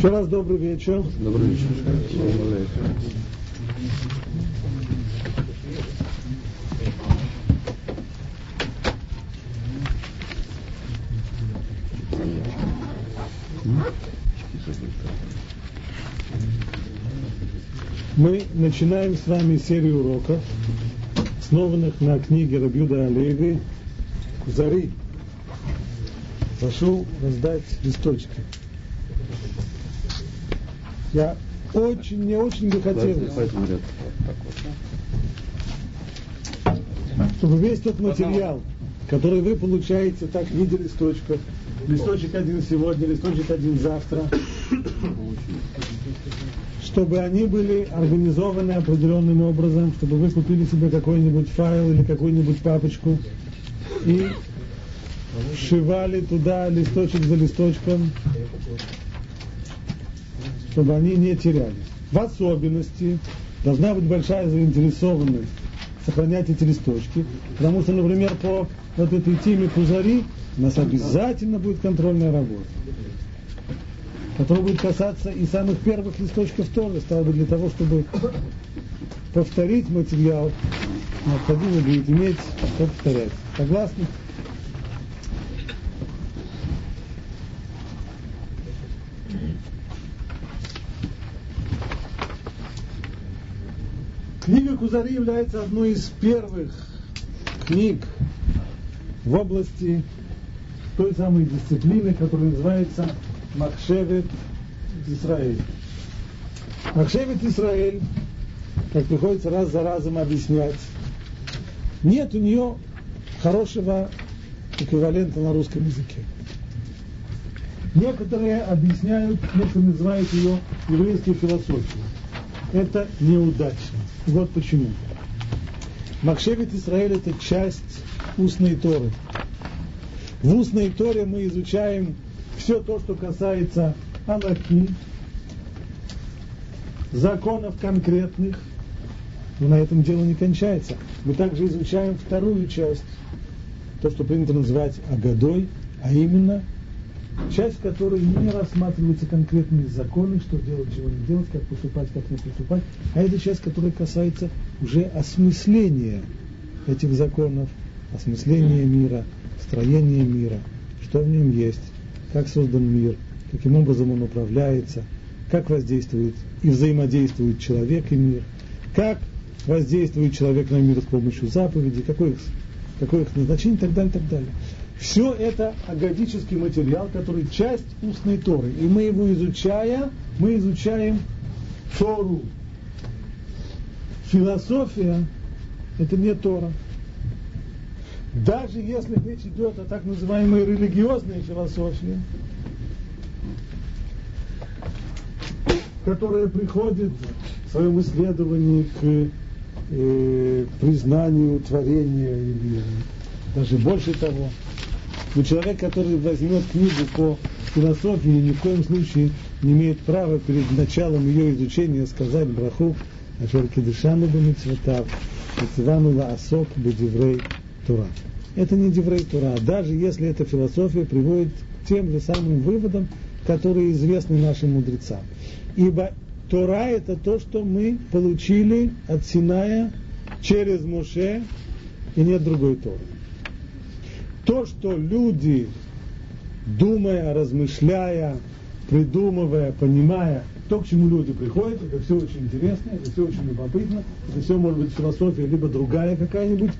Еще раз добрый вечер. Добрый вечер. Мы начинаем с вами серию уроков, основанных на книге Рабьюда Алеви «Кузари». Прошу раздать листочки. Я очень, не очень бы хотелось, чтобы весь тот материал, который вы получаете так в виде листочков, листочек один сегодня, листочек один завтра, чтобы они были организованы определенным образом, чтобы вы купили себе какой-нибудь файл или какую-нибудь папочку и вшивали туда листочек за листочком, чтобы они не терялись. В особенности должна быть большая заинтересованность сохранять эти листочки, потому что, например, по вот этой теме Кузари у нас обязательно будет контрольная работа, которая будет касаться и самых первых листочков тоже, стало бы для того, чтобы повторить материал, необходимо будет иметь, повторять. Согласны? Книга Кузари является одной из первых книг в области той самой дисциплины, которая называется Махшевет Израиль. Махшевет Израиль, как приходится раз за разом объяснять, нет у нее хорошего эквивалента на русском языке. Некоторые объясняют, некоторые называют ее еврейской философией. Это неудачно. Вот почему. Макшевит Израиль это часть устной Торы. В устной Торе мы изучаем все то, что касается Аллахи, законов конкретных, но на этом дело не кончается. Мы также изучаем вторую часть, то, что принято называть Агадой, а именно часть которой не рассматриваются конкретные законы, что делать, чего не делать, как поступать, как не поступать, а это часть, которая касается уже осмысления этих законов, осмысления мира, строения мира, что в нем есть, как создан мир, каким образом он управляется, как воздействует и взаимодействует человек и мир, как воздействует человек на мир с помощью заповедей, какое их, какое их назначение и так далее, и так далее. Все это агадический материал, который часть устной Торы. И мы его изучая, мы изучаем Тору. Философия – это не Тора. Даже если речь идет о так называемой религиозной философии, которая приходит в своем исследовании к э, признанию творения или даже больше того, но человек, который возьмет книгу по философии, ни в коем случае не имеет права перед началом ее изучения сказать браху Ашер Кедышану Бамитсватав, Ицвану Лаасок Бедиврей Тура. Это не Деврей Тура, даже если эта философия приводит к тем же самым выводам, которые известны нашим мудрецам. Ибо Тора – это то, что мы получили от Синая через Муше, и нет другой Торы то, что люди, думая, размышляя, придумывая, понимая, то, к чему люди приходят, это все очень интересно, это все очень любопытно, это все может быть философия, либо другая какая-нибудь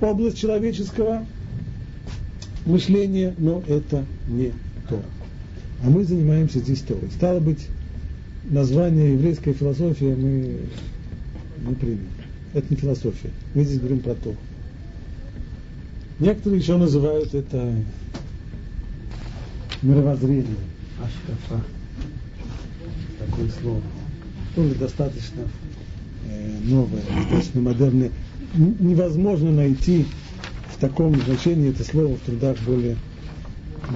область человеческого мышления, но это не то. А мы занимаемся здесь Торой. Стало быть, название еврейская философия мы не примем. Это не философия. Мы здесь говорим про то. Некоторые еще называют это мировоззрение. Ашкафа. Такое слово. Тоже достаточно э, новое, достаточно модерное. Невозможно найти в таком значении это слово в трудах более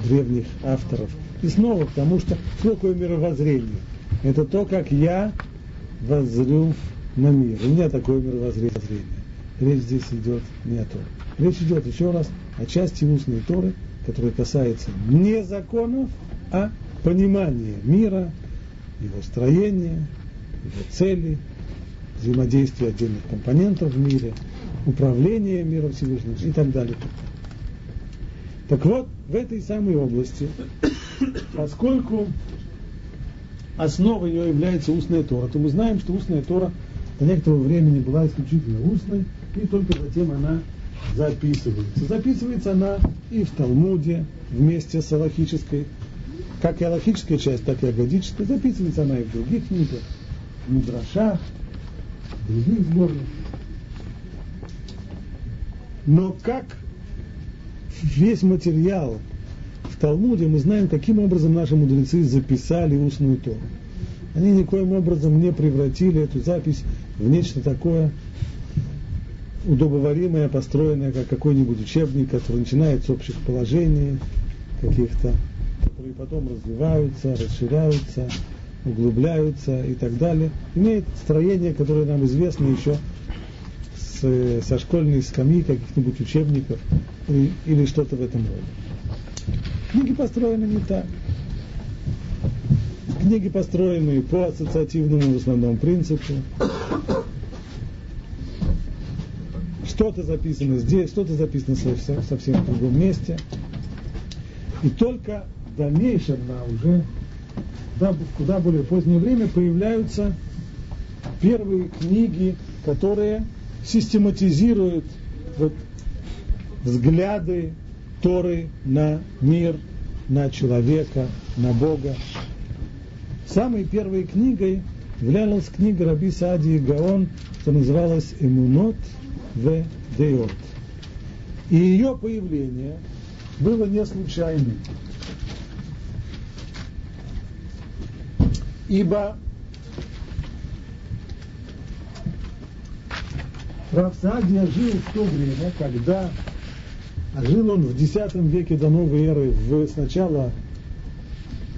древних авторов. И снова, потому что что такое мировоззрение? Это то, как я воззрю на мир. У меня такое мировоззрение. Речь здесь идет не о том. Речь идет еще раз о части устной Торы, которая касается не законов, а понимания мира, его строение, его цели, взаимодействие отдельных компонентов в мире, управление миром Всевышним и так далее. Так вот, в этой самой области, поскольку основой ее является устная Тора, то мы знаем, что устная Тора до некоторого времени была исключительно устной, и только затем она записывается. Записывается она и в Талмуде вместе с аллахической, как и аллахическая часть, так и агадическая. Записывается она и в других книгах, в Мидрашах, в других сборниках. Но как весь материал в Талмуде, мы знаем, каким образом наши мудрецы записали устную Тору. Они никоим образом не превратили эту запись в нечто такое удобоваримое, построенное как какой-нибудь учебник, который начинает с общих положений каких-то, которые потом развиваются, расширяются, углубляются и так далее. Имеет строение, которое нам известно еще с, со школьной скамьи каких-нибудь учебников или, или что-то в этом роде. Книги построены не так. Книги построены по ассоциативному в основном принципу. Что-то записано здесь, что-то записано совсем, совсем в другом месте. И только в дальнейшем, на уже да, в куда более позднее время, появляются первые книги, которые систематизируют вот, взгляды Торы на мир, на человека, на Бога. Самой первой книгой являлась книга Раби Саади Гаон, что называлась «Эмунот в Деот». И ее появление было не случайным. Ибо Равсадия жил в то время, когда жил он в X веке до новой эры, в, сначала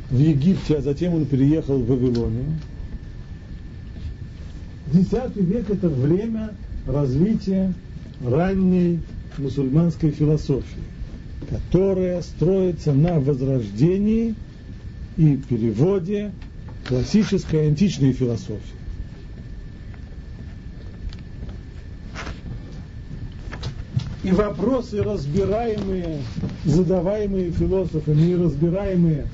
в Египте, а затем он переехал в Вавилонию. X век – это время развития ранней мусульманской философии, которая строится на возрождении и переводе классической античной философии. И вопросы, разбираемые, задаваемые философами и разбираемые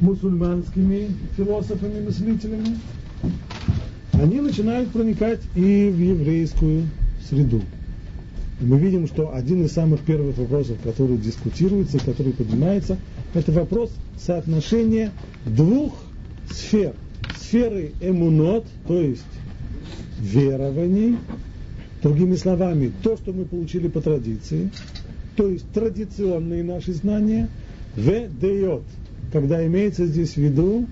мусульманскими философами, мыслителями, они начинают проникать и в еврейскую среду. И мы видим, что один из самых первых вопросов, который дискутируется, который поднимается, это вопрос соотношения двух сфер. Сферы эмунот, то есть верований, Другими словами, то, что мы получили по традиции, то есть традиционные наши знания, в дает, когда имеется здесь в виду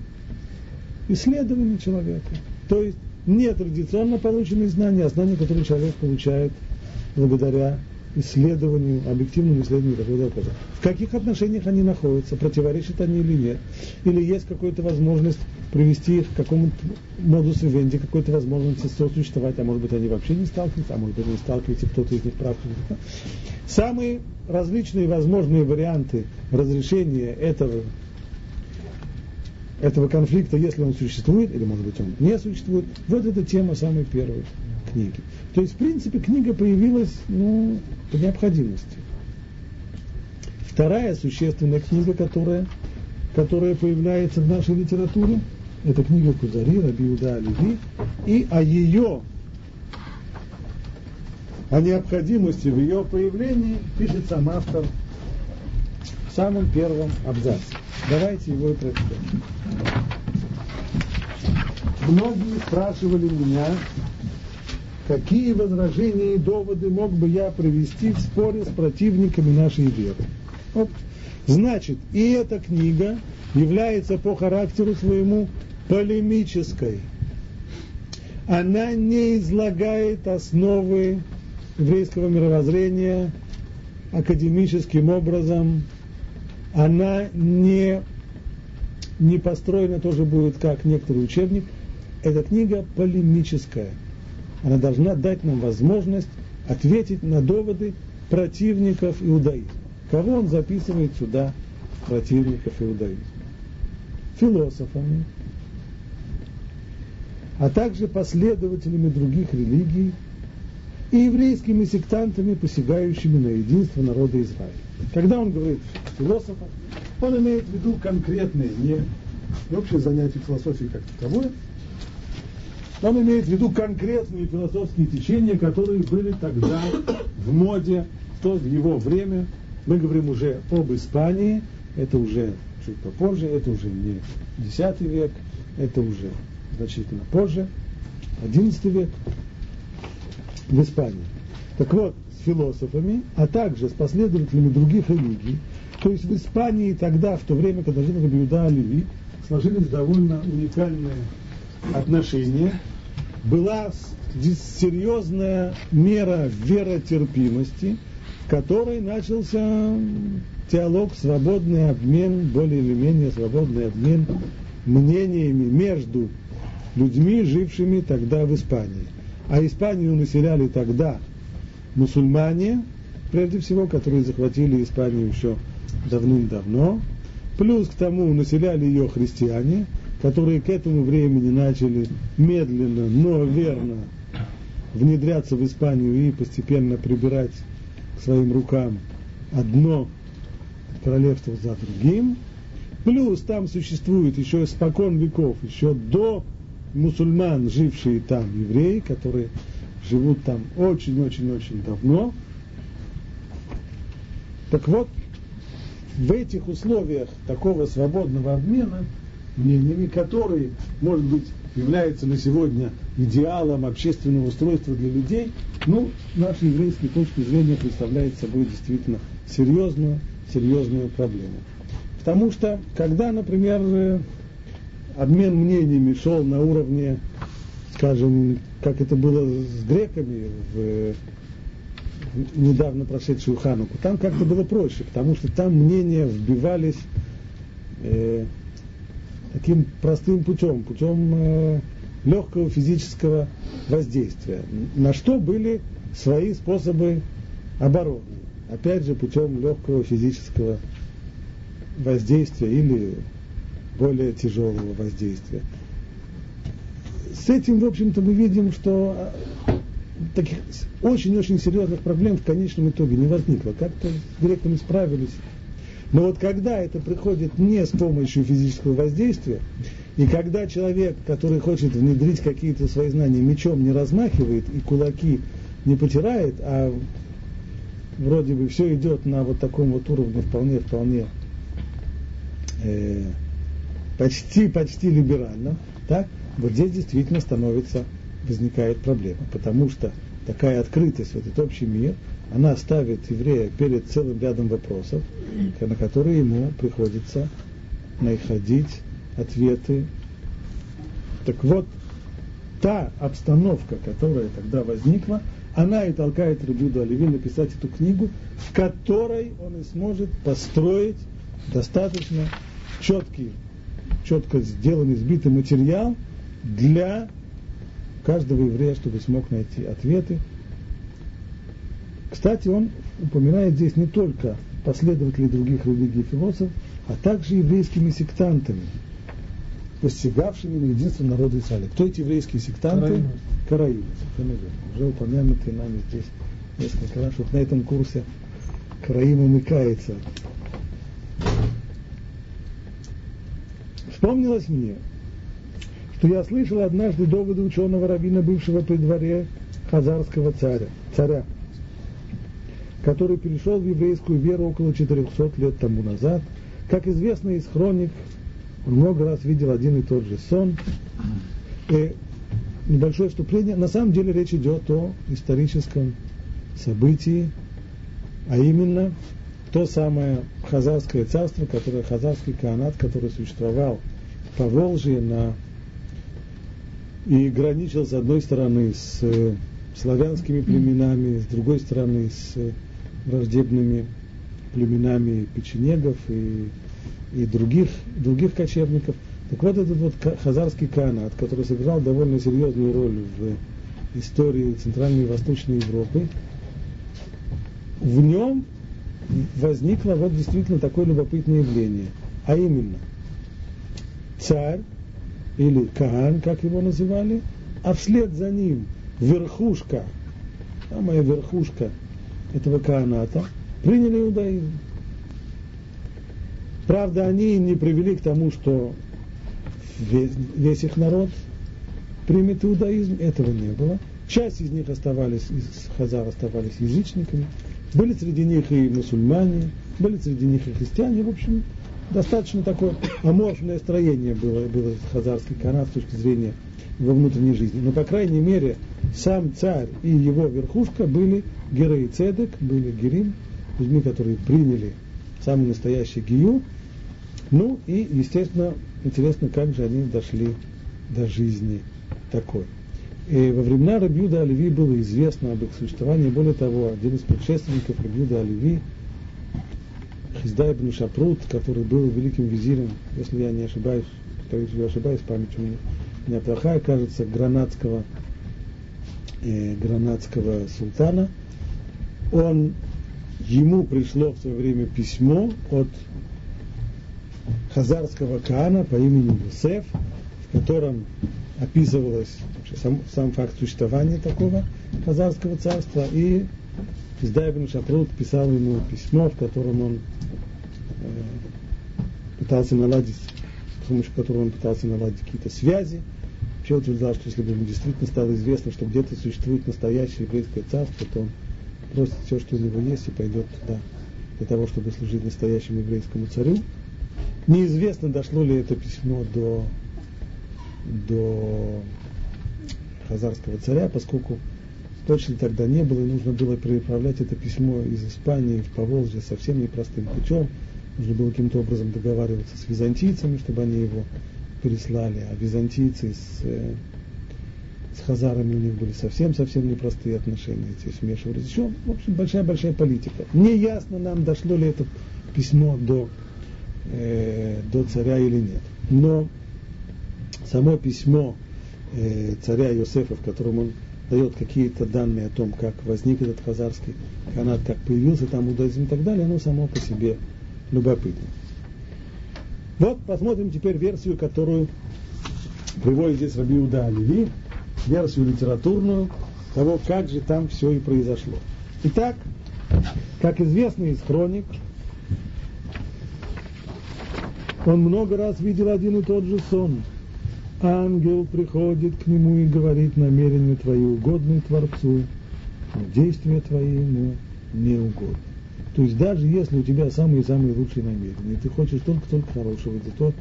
исследование человека. То есть не традиционно полученные знания, а знания, которые человек получает благодаря исследованию, объективному исследованию такого вопроса. В каких отношениях они находятся, противоречат они или нет, или есть какая-то возможность привести их к какому-то модусу венди, какой-то возможности сосуществовать, а может быть они вообще не сталкиваются, а может быть они сталкиваются, кто-то из них прав. Самые различные возможные варианты разрешения этого этого конфликта, если он существует, или может быть он не существует, вот эта тема самой первой книги. То есть, в принципе, книга появилась ну, по необходимости. Вторая существенная книга, которая, которая появляется в нашей литературе, это книга Кузари, Рабиуда Оливи, и о ее, о необходимости в ее появлении пишет сам автор в самом первом абзаце. Давайте его и прочитаем. Многие спрашивали меня, какие возражения и доводы мог бы я привести в споре с противниками нашей веры. Вот. Значит, и эта книга является по характеру своему полемической. Она не излагает основы еврейского мировоззрения академическим образом. Она не, не построена тоже будет как некоторый учебник. Эта книга полемическая – она должна дать нам возможность ответить на доводы противников иудаизма. Кого он записывает сюда, противников иудаизма? Философами, а также последователями других религий и еврейскими сектантами, посягающими на единство народа Израиля. Когда он говорит философов, он имеет в виду конкретные, не общее занятие философии как таковое, он имеет в виду конкретные философские течения, которые были тогда в моде, то в его время. Мы говорим уже об Испании, это уже чуть попозже, это уже не X век, это уже значительно позже, XI век в Испании. Так вот, философами, а также с последователями других религий, то есть в Испании тогда, в то время, когда жил Рабиуда Оливи, сложились довольно уникальные отношения, была серьезная мера веротерпимости, в которой начался диалог, свободный обмен, более или менее свободный обмен мнениями между людьми, жившими тогда в Испании. А Испанию населяли тогда мусульмане, прежде всего, которые захватили Испанию еще давным-давно. Плюс к тому населяли ее христиане, которые к этому времени начали медленно, но верно внедряться в Испанию и постепенно прибирать к своим рукам одно королевство за другим. Плюс там существует еще спокон веков, еще до мусульман, жившие там евреи, которые живут там очень-очень-очень давно. Так вот, в этих условиях такого свободного обмена мнениями, который, может быть, является на сегодня идеалом общественного устройства для людей, ну, нашей еврейской точки зрения представляет собой действительно серьезную, серьезную проблему. Потому что, когда, например, обмен мнениями шел на уровне, скажем, как это было с греками в недавно прошедшую Хануку, там как-то было проще, потому что там мнения вбивались э, таким простым путем, путем э, легкого физического воздействия, на что были свои способы обороны. Опять же, путем легкого физического воздействия или более тяжелого воздействия. С этим, в общем-то, мы видим, что э, таких очень-очень серьезных проблем в конечном итоге не возникло. Как-то с греками справились. Но вот когда это приходит не с помощью физического воздействия, и когда человек, который хочет внедрить какие-то свои знания, мечом не размахивает и кулаки не потирает, а вроде бы все идет на вот таком вот уровне вполне-вполне э, почти-почти либерально, так, вот здесь действительно становится, возникает проблема, потому что такая открытость в этот общий мир, она ставит еврея перед целым рядом вопросов, на которые ему приходится находить ответы. Так вот, та обстановка, которая тогда возникла, она и толкает Рабиуду Оливи написать эту книгу, в которой он и сможет построить достаточно четкий, четко сделанный, сбитый материал для каждого еврея, чтобы смог найти ответы. Кстати, он упоминает здесь не только последователей других религий и философов, а также еврейскими сектантами, постигавшими на единство народа Израиля. Кто эти еврейские сектанты? Караимы. Уже упомянутые нами здесь несколько раз. Вот на этом курсе Караим умыкается. Вспомнилось мне, что я слышал однажды доводы ученого равина, бывшего при дворе хазарского царя, царя, который перешел в еврейскую веру около 400 лет тому назад. Как известно из хроник, он много раз видел один и тот же сон. И небольшое вступление. На самом деле речь идет о историческом событии, а именно то самое Хазарское царство, которое Хазарский канат, который существовал по Волжье на и граничил с одной стороны с э, славянскими племенами, с другой стороны с э, враждебными племенами печенегов и, и других, других кочевников. Так вот этот вот хазарский канат, который сыграл довольно серьезную роль в истории Центральной и Восточной Европы, в нем возникло вот действительно такое любопытное явление, а именно царь или Каан, как его называли, а вслед за ним верхушка, самая верхушка этого Кааната, приняли иудаизм. Правда, они не привели к тому, что весь, весь их народ примет иудаизм, этого не было. Часть из них оставались, из хазар оставались язычниками, были среди них и мусульмане, были среди них и христиане, в общем, достаточно такое аморфное строение было, было хазарский канат с точки зрения его внутренней жизни. Но, по крайней мере, сам царь и его верхушка были герои цедек, были герим, людьми, которые приняли самый настоящий гию. Ну и, естественно, интересно, как же они дошли до жизни такой. И во времена Рабиуда Оливи было известно об их существовании. Более того, один из предшественников Рабиуда Оливи, Хиздай ибн Шапрут, который был великим визирем, если я не ошибаюсь, если я ошибаюсь, память у меня, у меня плохая, кажется, гранатского, э, гранатского султана, он, ему пришло в свое время письмо от хазарского Каана по имени Юсеф, в котором описывалось сам, сам факт существования такого хазарского царства, и Издайбн Шапрут писал ему письмо, в котором он э, пытался наладить, с помощью которого он пытался наладить какие-то связи. Вообще утверждал, что если бы ему действительно стало известно, что где-то существует настоящее еврейское царство, то он бросит все, что у него есть, и пойдет туда для того, чтобы служить настоящему еврейскому царю. Неизвестно, дошло ли это письмо до, до хазарского царя, поскольку точно тогда не было, и нужно было переправлять это письмо из Испании в Поволжье совсем непростым путем. Нужно было каким-то образом договариваться с византийцами, чтобы они его переслали, а византийцы с, э, с хазарами у них были совсем-совсем непростые отношения, эти смешивались. Еще, в общем, большая-большая политика. Не ясно нам, дошло ли это письмо до, э, до царя или нет. Но само письмо э, царя Иосифа, в котором он дает какие-то данные о том, как возник этот хазарский канат, как появился там иудаизм и так далее, оно само по себе любопытно. Вот посмотрим теперь версию, которую приводит здесь Раби Уда Оливи, версию литературную того, как же там все и произошло. Итак, как известно из хроник, он много раз видел один и тот же сон – ангел приходит к нему и говорит, намерения твои угодны Творцу, но действия твои ему не угодны. То есть даже если у тебя самые-самые лучшие намерения, ты хочешь только-только хорошего, ты то,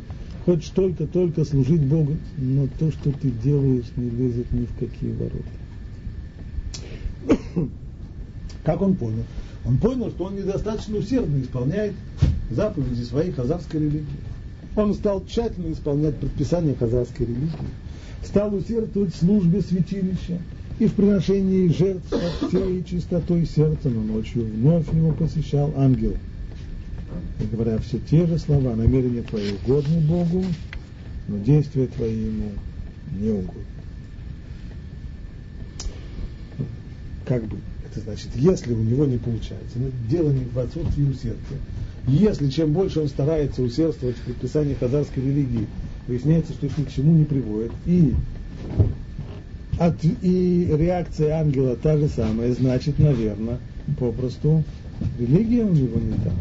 хочешь только-только служить Богу, но то, что ты делаешь, не лезет ни в какие ворота. Как он понял? Он понял, что он недостаточно усердно исполняет заповеди своей хазарской религии. Он стал тщательно исполнять предписания казахской религии, стал усердствовать в службе святилища и в приношении жертв со всей чистотой сердца, но ночью вновь его посещал ангел. И говоря все те же слова, намерения твои угодны Богу, но действия твои ему не угодны. Как бы, это значит, если у него не получается, но дело не в отсутствии усердия, если чем больше он старается усердствовать в предписании хазарской религии, выясняется, что их ни к чему не приводит. И, от, и реакция ангела та же самая, значит, наверное, попросту религия у него не так.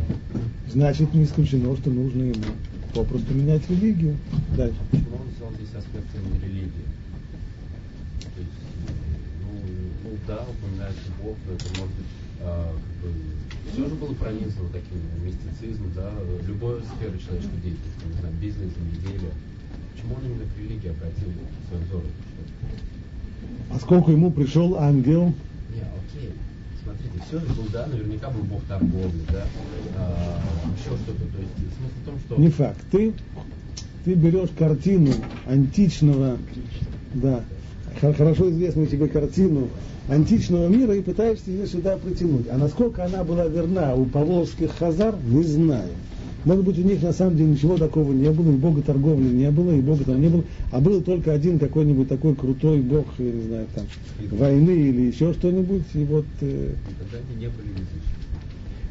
Значит, не исключено, что нужно ему попросту менять религию. Дальше. Почему он взял здесь аспекты религии? То есть, ну, ну да, упоминается Бог, это может быть а, как бы, все же было пронизано таким мистицизмом, да, любой сферы человеческой деятельности, не знаю, бизнес, земледелие. Почему он именно к религии обратил свой взор? Поскольку ему пришел ангел. Не, окей. Смотрите, все же был, да, наверняка был бог торговли, да, а, еще что-то. То есть смысл в том, что... Не факт. Ты, ты берешь картину античного, да, хорошо известную тебе картину античного мира и пытаешься ее сюда притянуть. А насколько она была верна у поволжских хазар, не знаю. Может быть, у них на самом деле ничего такого не было, и бога торговли не было, и бога там не было, а был только один какой-нибудь такой крутой бог, я не знаю, там, войны или еще что-нибудь, и вот... Э... Тогда они не были язычниками.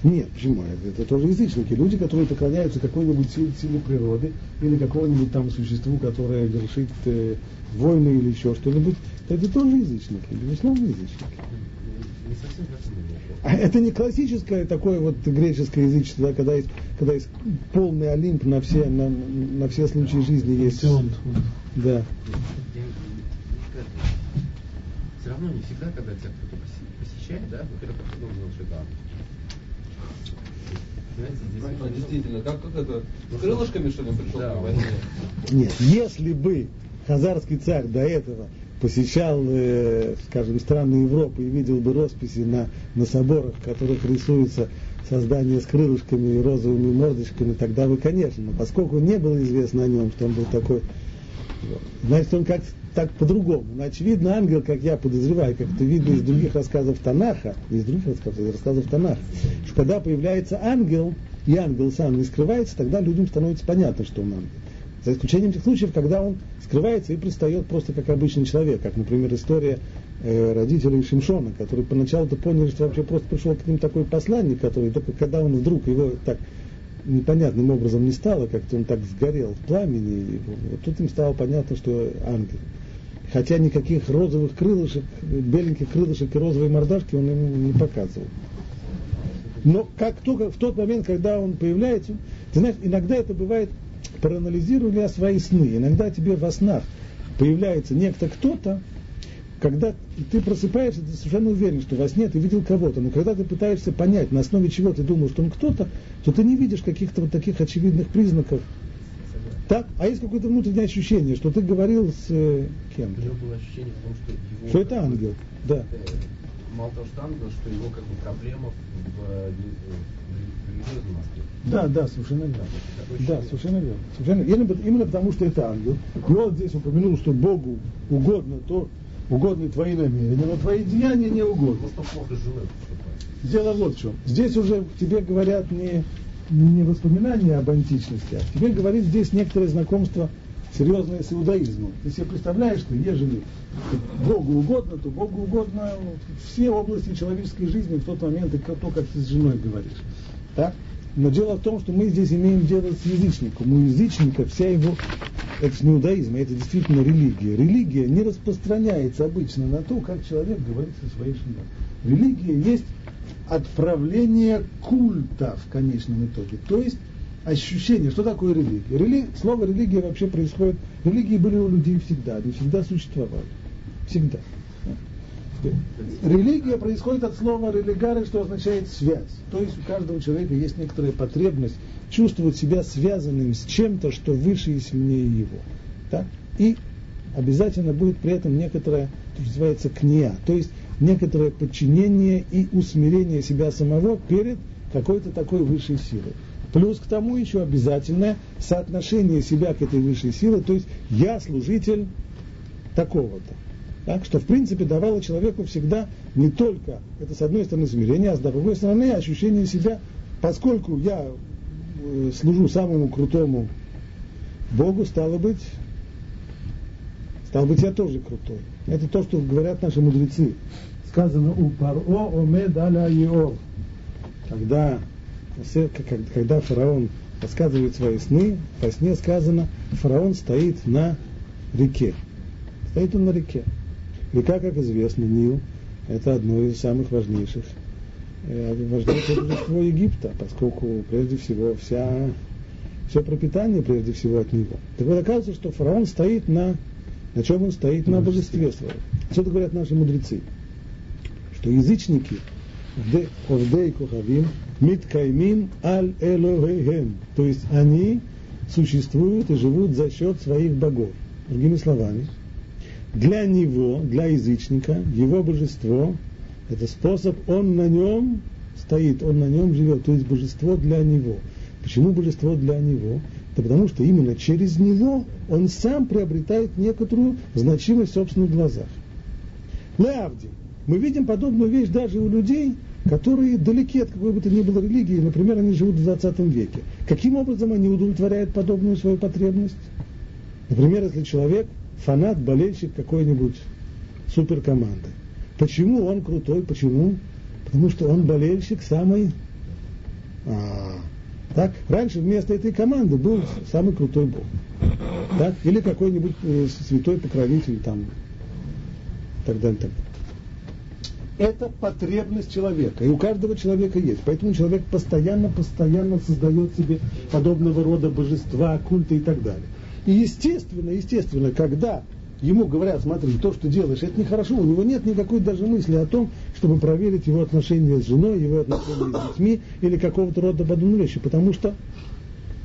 Нет, почему? Это, это тоже язычники. Люди, которые поклоняются какой-нибудь силе, силе природы или какому-нибудь там существу, которое вершит э, войны или еще что-нибудь, это тоже язычники, безусловно, язычники. А это не классическое такое вот греческое язычество, да, когда есть, когда есть полный Олимп на все, на, на все случаи жизни есть. Да. Все равно не всегда, когда тебя кто-то посещает, да, во-первых, ты должен ожидать. Действительно, как, как это, с крылышками, что ли, пришел да. к войне? Нет, если бы хазарский царь до этого посещал, э, скажем, страны Европы и видел бы росписи на, на соборах, в которых рисуется создание с крылышками и розовыми мордочками, тогда бы, конечно, но поскольку не было известно о нем, что он был такой, значит, он как так по-другому. Но, очевидно, ангел, как я подозреваю, как это видно из других рассказов Танаха, из других рассказов, из рассказов Танаха, что когда появляется ангел, и ангел сам не скрывается, тогда людям становится понятно, что он ангел. За исключением тех случаев, когда он скрывается и предстает просто как обычный человек, как, например, история э, родителей Шимшона, которые поначалу-то поняли, что вообще просто пришел к ним такой посланник, который только когда он вдруг его так непонятным образом не стало, как-то он так сгорел в пламени, и вот тут им стало понятно, что ангел. Хотя никаких розовых крылышек, беленьких крылышек и розовой мордашки он ему не показывал. Но как только в тот момент, когда он появляется, ты знаешь, иногда это бывает, проанализируй я свои сны, иногда тебе во снах появляется некто кто-то, когда ты просыпаешься, ты совершенно уверен, что во сне ты видел кого-то, но когда ты пытаешься понять, на основе чего ты думаешь, что он кто-то, то ты не видишь каких-то вот таких очевидных признаков. Так? А есть какое-то внутреннее ощущение, что ты говорил с э, кем? У него было ощущение том, что его... Что это ангел, да. Э, мало того, что ангел, что его как бы проблема в, э. Да, да, совершенно верно. Да, совершенно верно. Совершенно, именно, именно потому, что это ангел. И он здесь упомянул, что Богу угодно то, угодны твои намерения, но твои деяния не угодны. Дело вот в чем. Здесь уже тебе говорят не, не воспоминания об античности, а тебе говорит здесь некоторое знакомство серьезное с иудаизмом. Ты себе представляешь, что ежели Богу угодно, то Богу угодно все области человеческой жизни в тот момент, и то, как ты с женой говоришь. Так? Но дело в том, что мы здесь имеем дело с язычником. У язычника вся его, это не иудаизм, это действительно религия. Религия не распространяется обычно на то, как человек говорит со своей женой. Религия есть отправление культа в конечном итоге. То есть ощущение, что такое религия. Рели... Слово религия вообще происходит, религии были у людей всегда, они всегда существовали. Всегда. Религия происходит от слова религары, что означает связь. То есть у каждого человека есть некоторая потребность чувствовать себя связанным с чем-то, что выше и сильнее его. Так? И обязательно будет при этом некоторое, что называется, кния, то есть некоторое подчинение и усмирение себя самого перед какой-то такой высшей силой. Плюс к тому еще обязательное соотношение себя к этой высшей силе, то есть я служитель такого-то. Так, что в принципе давало человеку всегда не только, это с одной стороны смирение, а с другой стороны ощущение себя, поскольку я э, служу самому крутому Богу, стало быть, стало быть, я тоже крутой. Это то, что говорят наши мудрецы. Сказано у паро омед аля Когда, когда фараон рассказывает свои сны, по сне сказано, фараон стоит на реке. Стоит он на реке. Река, как известно, Нил, это одно из самых важнейших, э, важнейшее божество Египта, поскольку прежде всего вся, все пропитание прежде всего от него. Так вот оказывается, что фараон стоит на, на чем он стоит? На божестве своем. Что это говорят наши мудрецы? Что язычники, Овдей Кухавим, Миткаймин Аль Элохейхем. То есть они существуют и живут за счет своих богов. Другими словами, для него, для язычника, его божество, это способ, он на нем стоит, он на нем живет, то есть божество для него. Почему божество для него? Да потому что именно через него он сам приобретает некоторую значимость в собственных глазах. Леавди. Мы видим подобную вещь даже у людей, которые далеки от какой бы то ни было религии, например, они живут в 20 веке. Каким образом они удовлетворяют подобную свою потребность? Например, если человек фанат, болельщик какой-нибудь суперкоманды. Почему он крутой? Почему? Потому что он болельщик самой А, так? Раньше вместо этой команды был самый крутой Бог. Так? Или какой-нибудь э, святой покровитель там, так далее, так далее. Это потребность человека, и у каждого человека есть. Поэтому человек постоянно, постоянно создает себе подобного рода божества, культы и так далее. И естественно, естественно, когда ему говорят, смотри, то, что делаешь, это нехорошо, у него нет никакой даже мысли о том, чтобы проверить его отношения с женой, его отношения с детьми или какого-то рода подобной вещи, потому что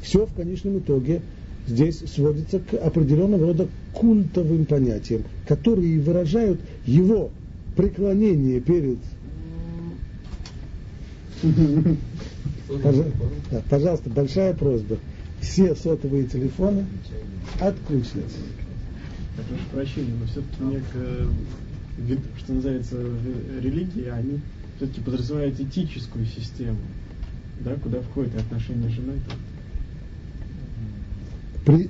все в конечном итоге здесь сводится к определенного рода культовым понятиям, которые выражают его преклонение перед Пожалуйста, большая просьба. Все сотовые телефоны отключить. Я прошу прощения, но все-таки некая, что называется, религии, они все-таки подразумевают этическую систему, да, куда входят и отношения с женой. При,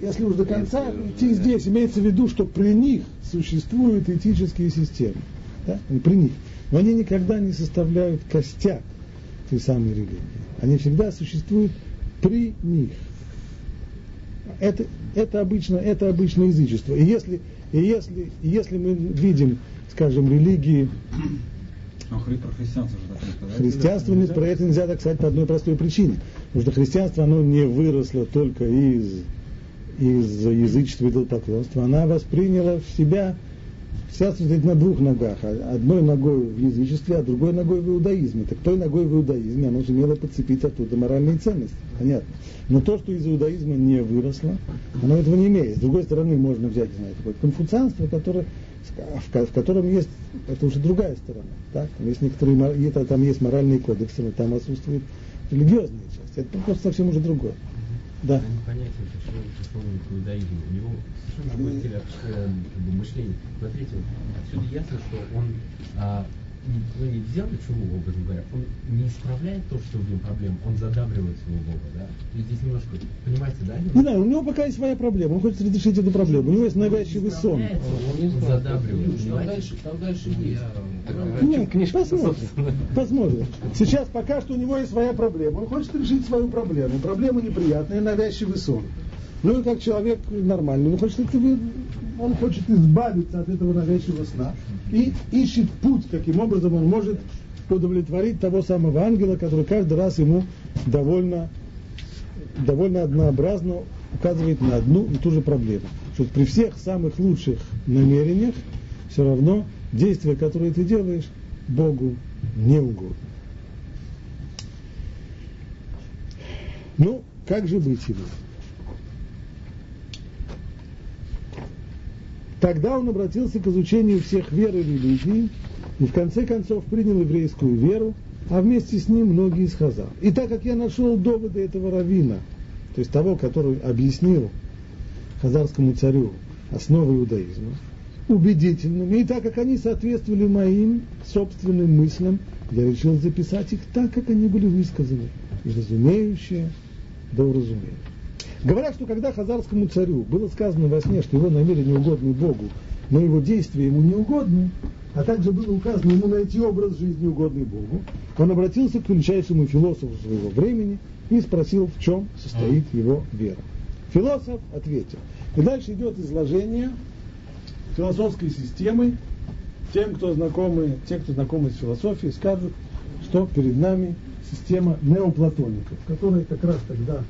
если уж до конца идти здесь, имеется в виду, что при них существуют этические системы. Да? При них. Но они никогда не составляют костяк той самой религии. Они всегда существуют при них. Это, это, обычно, это обычно язычество. И если, и если, если мы видим, скажем, религии но про христианство же так? Христианство про это нельзя так сказать по одной простой причине. Потому что христианство, оно не выросло только из, из язычества и идолопоклонства. Она восприняла в себя Христианство стоит на двух ногах. А одной ногой в язычестве, а другой ногой в иудаизме. Так той ногой в иудаизме оно сумело подцепить оттуда моральные ценности. Понятно. Но то, что из иудаизма не выросло, оно этого не имеет. С другой стороны, можно взять, знаете, такое конфуцианство, которое, в котором есть, это уже другая сторона. Так? Там есть некоторые, там есть моральные кодексы, но там отсутствует религиозная часть. Это просто совсем уже другое. Да. Понятие, почему к иудаизму. У него совершенно другой стиль бы, мышления. Смотрите, отсюда ясно, что он а, ну, не взял чуму, образно говоря, он не исправляет то, что в нем проблема, он задабривает своего Бога, да? И здесь немножко, понимаете, да? Не знаю, у него пока есть своя проблема, он хочет разрешить эту проблему, у него есть навязчивый сон. Он задабривает, Там дальше, там дальше есть. Нет, книжка, посмотрим, посмотрим. Сейчас пока что у него есть своя проблема, он хочет решить свою проблему. Проблема неприятная, навязчивый сон. Ну и как человек нормальный, он хочет, он хочет избавиться от этого навязчивого сна и ищет путь, каким образом он может удовлетворить того самого ангела, который каждый раз ему довольно, довольно однообразно указывает на одну и ту же проблему. Что при всех самых лучших намерениях все равно действия, которые ты делаешь, Богу не угодно. Ну, как же быть ему? Тогда он обратился к изучению всех вер и религий, и в конце концов принял еврейскую веру, а вместе с ним многие из хазар. И так как я нашел доводы этого равина, то есть того, который объяснил хазарскому царю основы иудаизма, убедительными, и так как они соответствовали моим собственным мыслям, я решил записать их так, как они были высказаны, разумеющие да уразумеют. Говорят, что когда хазарскому царю было сказано во сне, что его намерения угодны Богу, но его действия ему не угодны, а также было указано ему найти образ жизни угодный Богу, он обратился к величайшему философу своего времени и спросил, в чем состоит его вера. Философ ответил. И дальше идет изложение философской системы. Тем, кто знакомы, те, кто знакомы с философией, скажут, что перед нами система неоплатоников, которая как раз тогда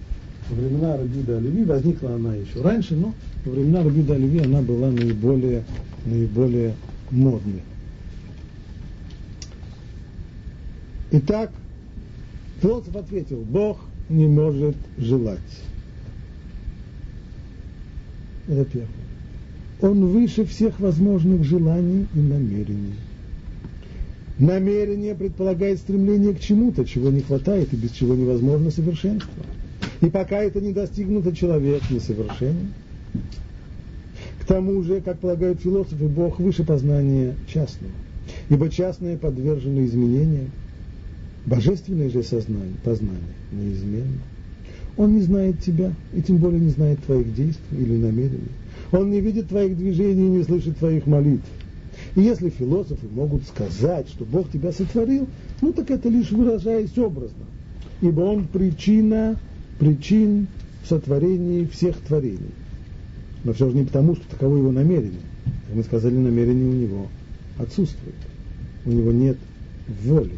во времена Рабида Оливи, возникла она еще раньше, но во времена Рабида Оливи она была наиболее, наиболее модной. Итак, философ ответил, Бог не может желать. Это первое. Он выше всех возможных желаний и намерений. Намерение предполагает стремление к чему-то, чего не хватает и без чего невозможно совершенство. И пока это не достигнуто, человек несовершенен. К тому же, как полагают философы, Бог выше познания частного. Ибо частное подвержено изменениям. Божественное же сознание, познание неизменно. Он не знает тебя, и тем более не знает твоих действий или намерений. Он не видит твоих движений и не слышит твоих молитв. И если философы могут сказать, что Бог тебя сотворил, ну так это лишь выражаясь образно. ибо он причина причин в сотворении всех творений. Но все же не потому, что таково его намерение. Как мы сказали, намерение у него отсутствует. У него нет воли.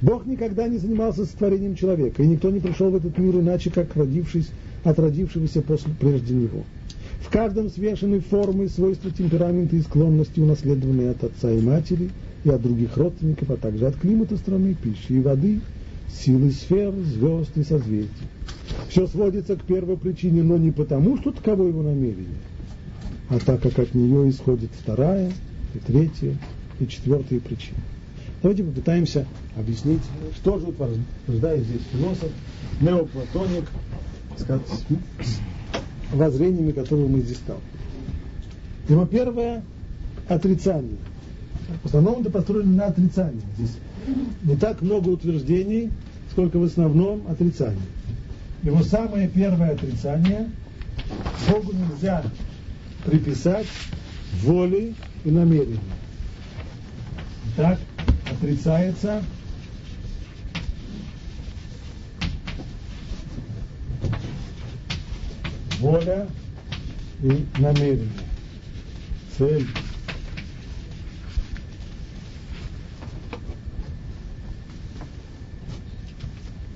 Бог никогда не занимался сотворением человека, и никто не пришел в этот мир иначе, как родившись от родившегося после, прежде него. В каждом смешаны формы, свойства, темпераменты и склонности, унаследованные от отца и матери, и от других родственников, а также от климата страны, пищи и воды, силы сфер, звезд и созвездий. Все сводится к первой причине, но не потому, что таково его намерение, а так как от нее исходит вторая, и третья, и четвертая причина. Давайте попытаемся объяснить, что же утверждает здесь философ, неоплатоник, сказать, с воззрениями, которые мы здесь стал. Его первое – отрицание. В основном это построено на отрицании. Здесь не так много утверждений, сколько в основном отрицаний. Его самое первое отрицание Богу нельзя приписать воли и намерения. Так отрицается воля и намерение. Цель.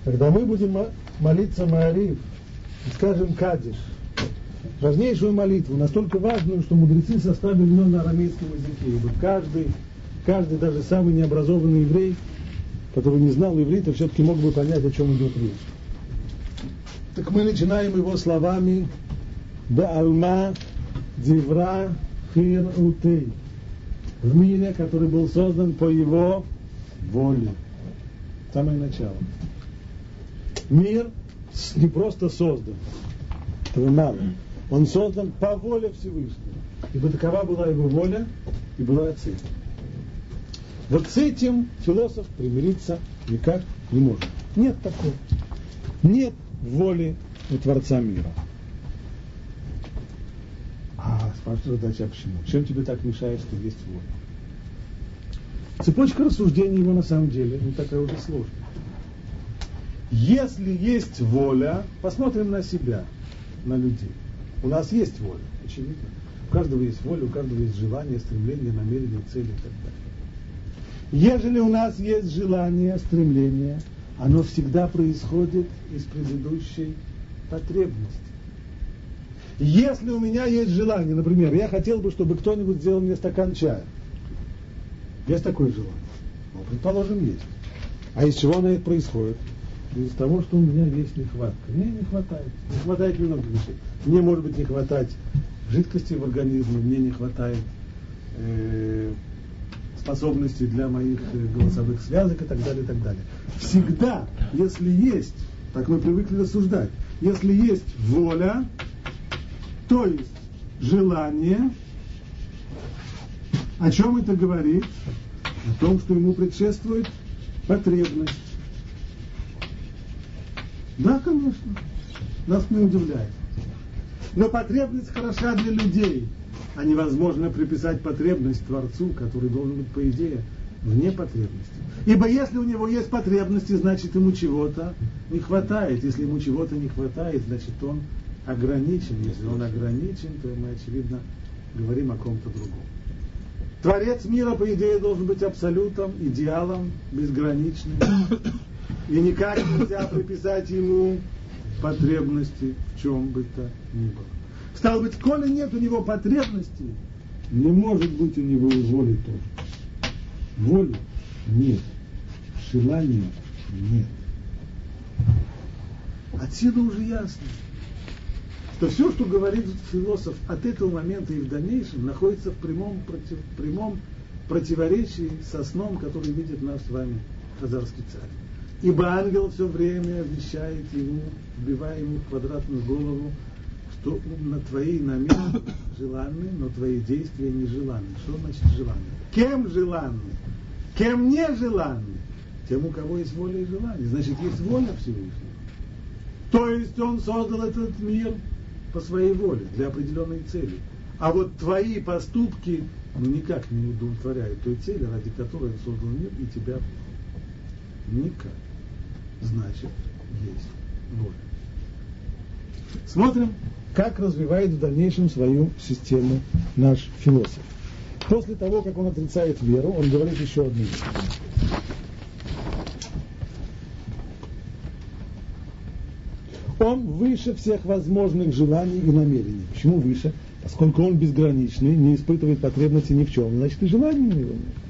Когда мы будем молиться Маариф и скажем Кадиш, важнейшую молитву, настолько важную, что мудрецы составили ее на арамейском языке. Ибо каждый, каждый, даже самый необразованный еврей, который не знал иврита, все-таки мог бы понять, о чем идет речь. Так мы начинаем его словами Баалма Дивра Хир Утей в мире, который был создан по его воле. Самое начало. Мир не просто создан, этого мало. Он создан по воле Всевышнего. Ибо такова была его воля и была цель. Вот с этим философ примириться никак не может. Нет такого. Нет воли у Творца мира. А спрашивает задача, почему? Чем тебе так мешает, что есть воля? Цепочка рассуждений его на самом деле не такая уже сложная. Если есть воля, посмотрим на себя, на людей. У нас есть воля, очевидно. У каждого есть воля, у каждого есть желание, стремление, намерение, цели и так далее. Ежели у нас есть желание, стремление, оно всегда происходит из предыдущей потребности. Если у меня есть желание, например, я хотел бы, чтобы кто-нибудь сделал мне стакан чая. Есть такое желание? Ну, предположим, есть. А из чего оно происходит? Из-за того, что у меня есть нехватка. Мне не хватает. Не хватает немного вещей. Мне, может быть, не хватать жидкости в организме, мне не хватает э, способностей для моих э, голосовых связок и так далее, и так далее. Всегда, если есть, так мы привыкли рассуждать, если есть воля, то есть желание, о чем это говорит? О том, что ему предшествует потребность. Да, конечно. Нас не удивляет. Но потребность хороша для людей – а невозможно приписать потребность Творцу, который должен быть, по идее, вне потребности. Ибо если у него есть потребности, значит ему чего-то не хватает. Если ему чего-то не хватает, значит он ограничен. Если он ограничен, то мы, очевидно, говорим о ком-то другом. Творец мира, по идее, должен быть абсолютом, идеалом, безграничным. И никак нельзя приписать ему потребности в чем бы то ни было. Стало быть, коли нет у него потребности, не может быть у него и воли тоже. Воли нет, желания нет. Отсюда уже ясно, что все, что говорит философ от этого момента и в дальнейшем, находится в прямом, против, прямом противоречии со сном, который видит нас с вами Хазарский царь. Ибо ангел все время вещает ему, вбивая ему квадратную голову, что на твои намерения желанны, но твои действия нежеланны. Что значит желанны? Кем желанны? Кем не желанны? Тем, у кого есть воля и желание. Значит, есть воля Всевышнего. То есть он создал этот мир по своей воле, для определенной цели. А вот твои поступки ну, никак не удовлетворяют той цели, ради которой он создал мир и тебя никак. Значит есть воля. Смотрим, как развивает в дальнейшем свою систему наш философ. После того, как он отрицает веру, он говорит еще одну вещь. Он выше всех возможных желаний и намерений. Почему выше? Поскольку он безграничный, не испытывает потребности ни в чем, значит и желания у него нет.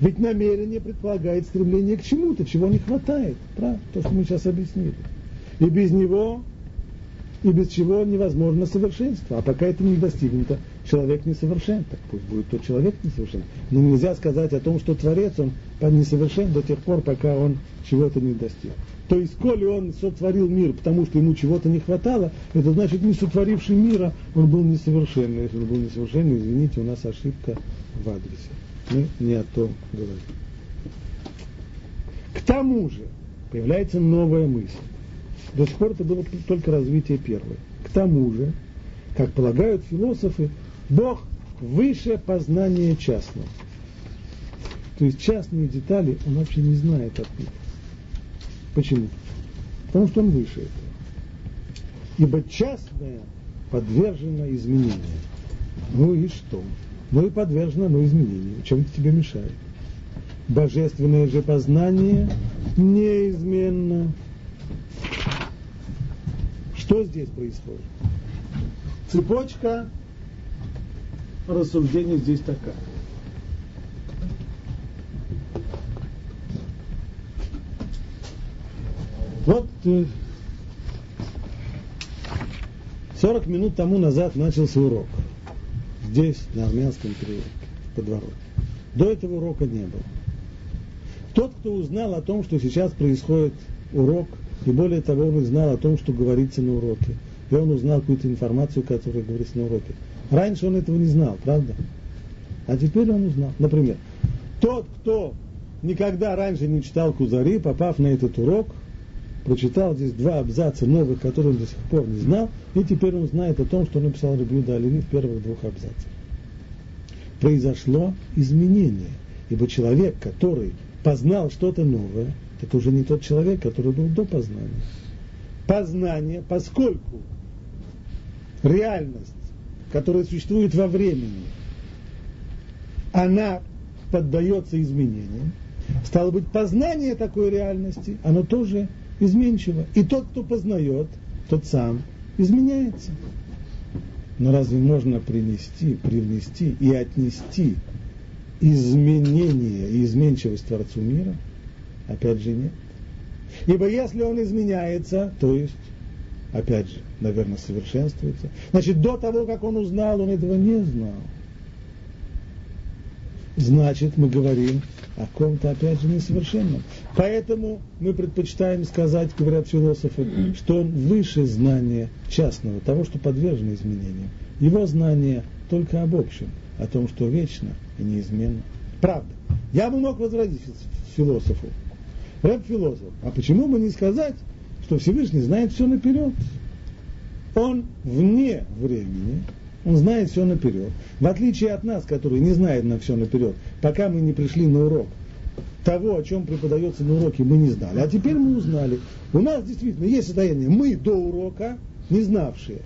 Ведь намерение предполагает стремление к чему-то, чего не хватает. Правда? То, что мы сейчас объяснили. И без него, и без чего невозможно совершенство. А пока это не достигнуто, человек несовершен. Так пусть будет тот человек несовершен. Но нельзя сказать о том, что Творец, он несовершен до тех пор, пока он чего-то не достиг. То есть, коли он сотворил мир, потому что ему чего-то не хватало, это значит, не сотворивший мира, он был несовершенный. Если он был несовершенный, извините, у нас ошибка в адресе мы не о том говорим. К тому же появляется новая мысль. До сих пор это было только развитие первой. К тому же, как полагают философы, Бог выше познания частного. То есть частные детали он вообще не знает от них. Почему? Потому что он выше этого. Ибо частное подвержено изменению. Ну и что? Ну и подвержено оно изменению. Чем это тебе мешает? Божественное же познание неизменно. Что здесь происходит? Цепочка рассуждений здесь такая. Вот 40 минут тому назад начался урок здесь, на армянском подворотне. До этого урока не было. Тот, кто узнал о том, что сейчас происходит урок, и более того, он узнал о том, что говорится на уроке, и он узнал какую-то информацию, которая говорится на уроке. Раньше он этого не знал, правда? А теперь он узнал. Например, тот, кто никогда раньше не читал Кузари, попав на этот урок, прочитал здесь два абзаца новых, которые он до сих пор не знал, и теперь он знает о том, что написал Рабиуда Оливи в первых двух абзацах. Произошло изменение, ибо человек, который познал что-то новое, это уже не тот человек, который был до познания. Познание, поскольку реальность, которая существует во времени, она поддается изменениям, стало быть, познание такой реальности, оно тоже изменчиво. И тот, кто познает, тот сам изменяется. Но разве можно принести, привнести и отнести изменение и изменчивость Творцу мира? Опять же нет. Ибо если он изменяется, то есть, опять же, наверное, совершенствуется. Значит, до того, как он узнал, он этого не знал. Значит, мы говорим о ком-то, опять же, несовершенном. Поэтому мы предпочитаем сказать, говорят философы, что он выше знания частного, того, что подвержено изменениям. Его знание только об общем, о том, что вечно и неизменно. Правда. Я бы мог возразить философу. Рэп-философ. А почему бы не сказать, что Всевышний знает все наперед? Он вне времени, он знает все наперед. В отличие от нас, которые не знают на все наперед, пока мы не пришли на урок, того, о чем преподается на уроке, мы не знали. А теперь мы узнали. У нас действительно есть состояние, мы до урока не знавшие.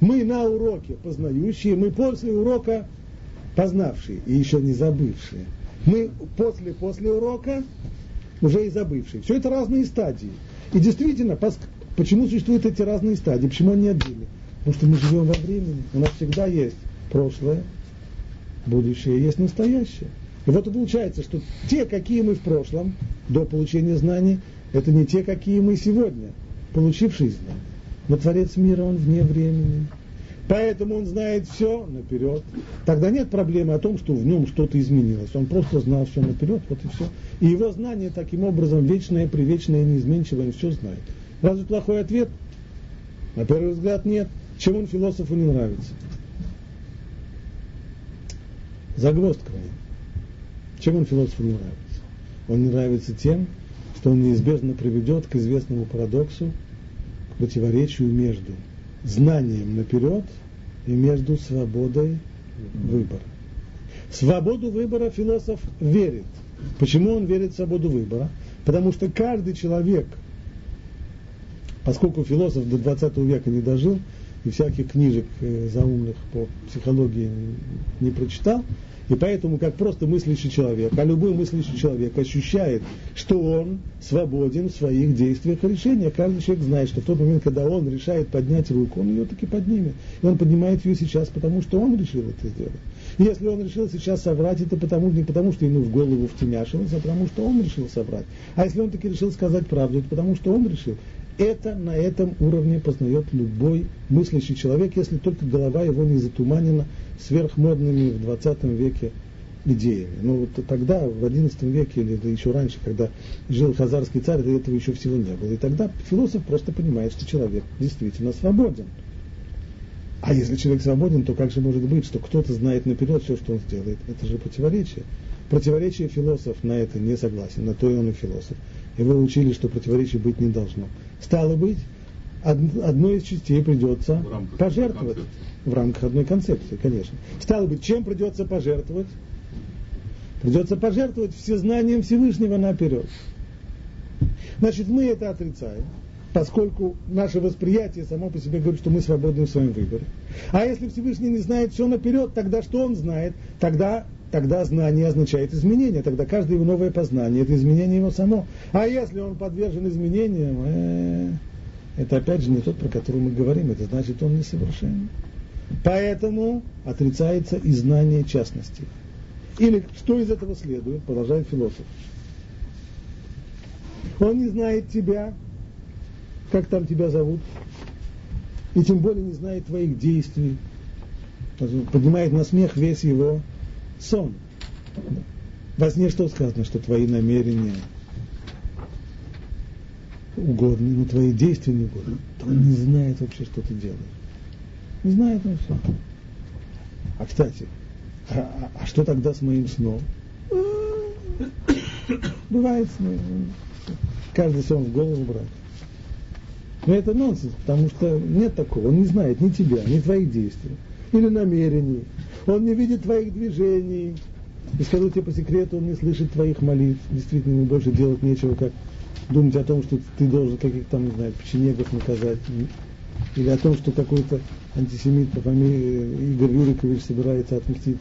Мы на уроке познающие, мы после урока познавшие и еще не забывшие. Мы после, после урока уже и забывшие. Все это разные стадии. И действительно, почему существуют эти разные стадии, почему они отдельны? Потому что мы живем во времени. У нас всегда есть прошлое, будущее, есть настоящее. И вот и получается, что те, какие мы в прошлом, до получения знаний, это не те, какие мы сегодня, получившие знания. Но Творец мира, он вне времени. Поэтому он знает все наперед. Тогда нет проблемы о том, что в нем что-то изменилось. Он просто знал все наперед, вот и все. И его знание таким образом вечное, привечное, неизменчивое, он все знает. Разве плохой ответ? На первый взгляд нет. Чем он философу не нравится? Загвоздка в нем. Чем он философу не нравится? Он не нравится тем, что он неизбежно приведет к известному парадоксу, к противоречию между знанием наперед и между свободой выбора. Свободу выбора философ верит. Почему он верит в свободу выбора? Потому что каждый человек, Поскольку философ до 20 века не дожил, и всяких книжек э, заумных по психологии не прочитал, и поэтому, как просто мыслящий человек, а любой мыслящий человек ощущает, что он свободен в своих действиях и решениях. Каждый человек знает, что в тот момент, когда он решает поднять руку, он ее таки поднимет. И он поднимает ее сейчас, потому что он решил это сделать. И если он решил сейчас соврать, это потому, не потому, что ему в голову втемяшилось, а потому, что он решил соврать. А если он таки решил сказать правду, это потому, что он решил. Это на этом уровне познает любой мыслящий человек, если только голова его не затуманена сверхмодными в 20 веке идеями. Но вот тогда, в XI веке или еще раньше, когда жил хазарский царь, этого еще всего не было. И тогда философ просто понимает, что человек действительно свободен. А если человек свободен, то как же может быть, что кто-то знает наперед все, что он сделает? Это же противоречие. Противоречие философ на это не согласен, на то и он и философ. Вы учили, что противоречий быть не должно. Стало быть, одной из частей придется в пожертвовать. В рамках одной концепции, конечно. Стало быть, чем придется пожертвовать? Придется пожертвовать всезнанием Всевышнего наперед. Значит, мы это отрицаем, поскольку наше восприятие само по себе говорит, что мы свободны в своем выборе. А если Всевышний не знает все наперед, тогда что он знает? Тогда тогда знание означает изменение, тогда каждое его новое познание – это изменение его само. А если он подвержен изменениям, э, это опять же не тот, про который мы говорим, это значит, он несовершенен. Поэтому отрицается и знание частности. Или что из этого следует, продолжает философ. Он не знает тебя, как там тебя зовут, и тем более не знает твоих действий. Поднимает на смех весь его сон. Во сне что сказано, что твои намерения угодны, но твои действия не угодны. То он не знает вообще, что ты делаешь. Не знает он все. А кстати, а, а, что тогда с моим сном? Бывает сны. Каждый сон в голову брать. Но это нонсенс, потому что нет такого. Он не знает ни тебя, ни твоих действий, или намерений, он не видит твоих движений. И скажу тебе по секрету, он не слышит твоих молитв. Действительно, ему больше делать нечего, как думать о том, что ты должен каких-то там, не знаю, печенегов наказать. Или о том, что какой-то антисемит по фамилии Игорь Юрикович собирается отмстить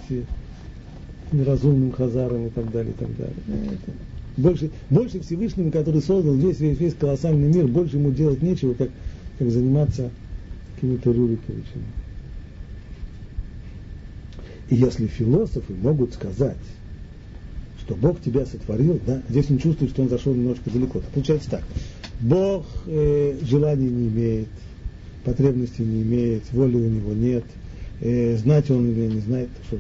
неразумным хазарам и так далее, и так далее. Это больше, больше Всевышнему, который создал весь, весь, весь колоссальный мир, больше ему делать нечего, как, как заниматься какими-то Рюриковичами. И если философы могут сказать, что Бог тебя сотворил, да, здесь он чувствует, что он зашел немножко далеко. То получается так. Бог э, желаний не имеет, потребностей не имеет, воли у него нет, э, знать он или не знает. Что,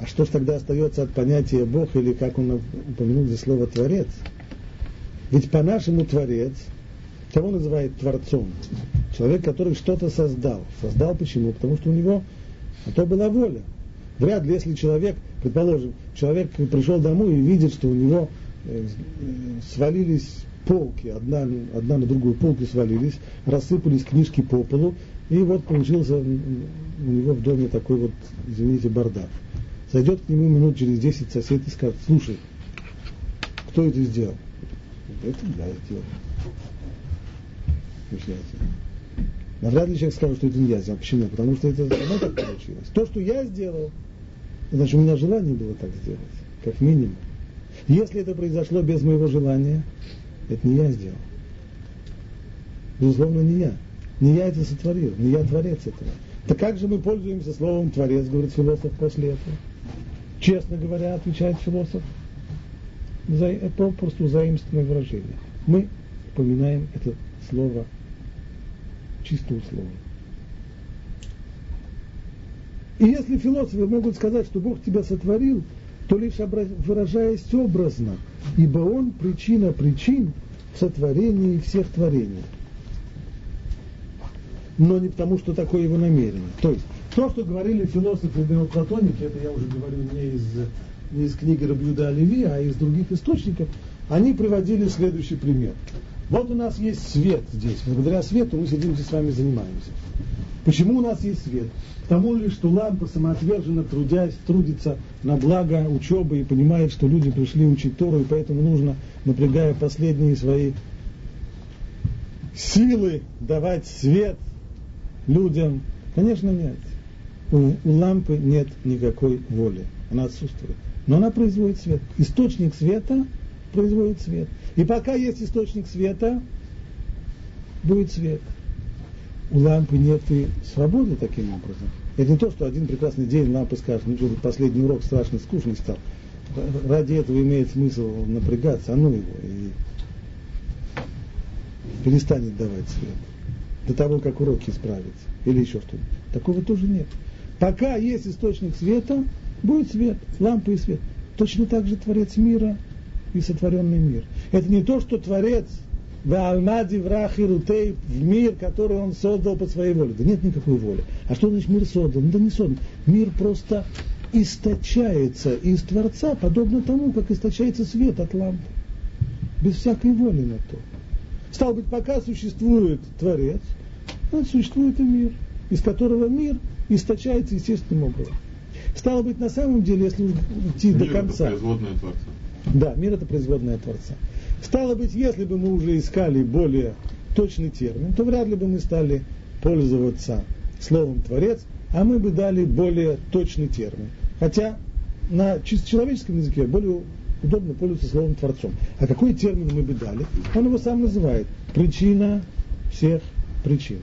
а что же тогда остается от понятия Бог или как он упомянул здесь слово Творец? Ведь по-нашему Творец, кого называет Творцом? Человек, который что-то создал. Создал почему? Потому что у него а то была воля. Вряд ли, если человек, предположим, человек пришел домой и видит, что у него э, свалились полки, одна, одна на другую полки свалились, рассыпались книжки по полу, и вот получился у него в доме такой вот, извините, бардак. Зайдет к нему минут через 10 сосед и скажет, слушай, кто это сделал? Это я сделал. Навряд ли человек скажет, что это не я сделал. Почему? Потому что это само так получилось. То, что я сделал, Значит, у меня желание было так сделать, как минимум. Если это произошло без моего желания, это не я сделал. Безусловно, не я. Не я это сотворил, не я творец этого. Так как же мы пользуемся словом творец, говорит философ после этого? Честно говоря, отвечает философ, это попросту заимственное выражение. Мы упоминаем это слово чисто условно. И если философы могут сказать, что Бог тебя сотворил, то лишь выражаясь образно, ибо Он причина причин в сотворении всех творений. Но не потому, что такое его намерение. То есть, то, что говорили философы и неоплатоники, это я уже говорю не из, не из книги Рабьюда Оливи, а из других источников, они приводили следующий пример. Вот у нас есть свет здесь. Благодаря свету мы сидим здесь с вами занимаемся. Почему у нас есть свет? Тому лишь, что лампа самоотверженно трудясь, трудится на благо учебы и понимает, что люди пришли учить Тору, и поэтому нужно, напрягая последние свои силы давать свет людям? Конечно, нет. У, у лампы нет никакой воли, она отсутствует. Но она производит свет. Источник света производит свет. И пока есть источник света, будет свет. У лампы нет и свободы таким образом. Это не то, что один прекрасный день лампа скажет, ну что, последний урок страшно скучный стал. Ради этого имеет смысл напрягаться, а ну его, и перестанет давать свет. До того, как уроки исправятся. Или еще что-нибудь. Такого тоже нет. Пока есть источник света, будет свет, лампа и свет. Точно так же Творец мира и сотворенный мир. Это не то, что Творец в Алмади, в Рутей, в мир, который он создал по своей воле. Да нет никакой воли. А что значит мир создан? Да не создан. Мир просто источается из Творца, подобно тому, как источается свет от лампы. Без всякой воли на то. Стал быть, пока существует Творец, значит, существует и мир, из которого мир источается естественным образом. Стало быть, на самом деле, если идти мир до конца... Это производная Творца. Да, мир это производная Творца. Стало быть, если бы мы уже искали более точный термин, то вряд ли бы мы стали пользоваться словом Творец, а мы бы дали более точный термин. Хотя на чисто человеческом языке более удобно пользоваться словом Творцом. А какой термин мы бы дали? Он его сам называет. Причина всех причин.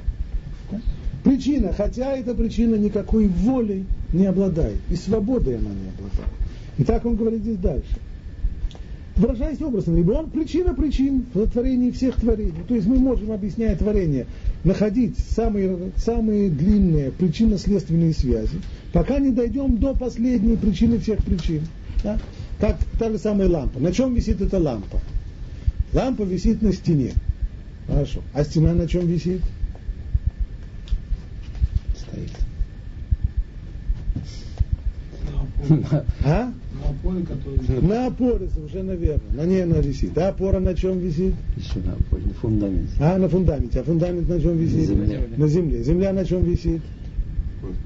Причина, хотя эта причина никакой волей не обладает, и свободой она не обладает. И так он говорит здесь дальше. Выражаясь образом, либо он причина причин в творении всех творений. То есть мы можем, объясняя творение, находить самые, самые длинные причинно-следственные связи, пока не дойдем до последней причины всех причин. Да? Как та же самая лампа. На чем висит эта лампа? Лампа висит на стене. Хорошо. А стена на чем висит? Стоит. А? На опоре, который... На опоре, совершенно верно. На ней она висит. А опора на чем висит? Еще на опоре, на фундаменте. А, на фундаменте. А фундамент на чем висит? На земле. На земле. Земля на чем висит? Просто